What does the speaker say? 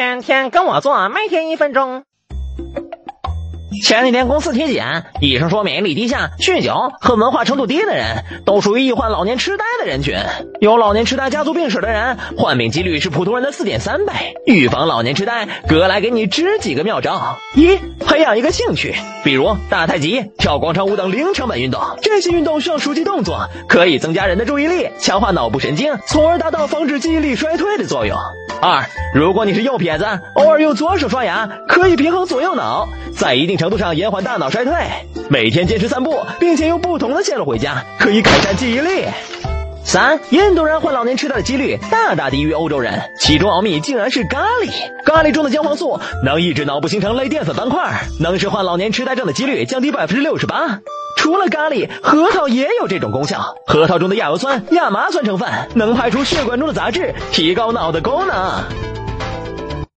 天天跟我做，每天一分钟。前几天公司体检，医生说免疫力低下、酗酒和文化程度低的人都属于易患老年痴呆的人群。有老年痴呆家族病史的人，患病几率是普通人的四点三倍。预防老年痴呆，哥来给你支几个妙招：一、培养一个兴趣，比如打太极、跳广场舞等零成本运动。这些运动需要熟悉动作，可以增加人的注意力，强化脑部神经，从而达到防止记忆力衰退的作用。二，如果你是右撇子，偶尔用左手刷牙，可以平衡左右脑，在一定程度上延缓大脑衰退。每天坚持散步，并且用不同的线路回家，可以改善记忆力。三，印度人患老年痴呆的几率大大低于欧洲人，其中奥秘竟然是咖喱。咖喱中的姜黄素能抑制脑部形成类淀粉斑块，能使患老年痴呆症的几率降低百分之六十八。除了咖喱，核桃也有这种功效。核桃中的亚油酸、亚麻酸成分能排出血管中的杂质，提高脑的功能。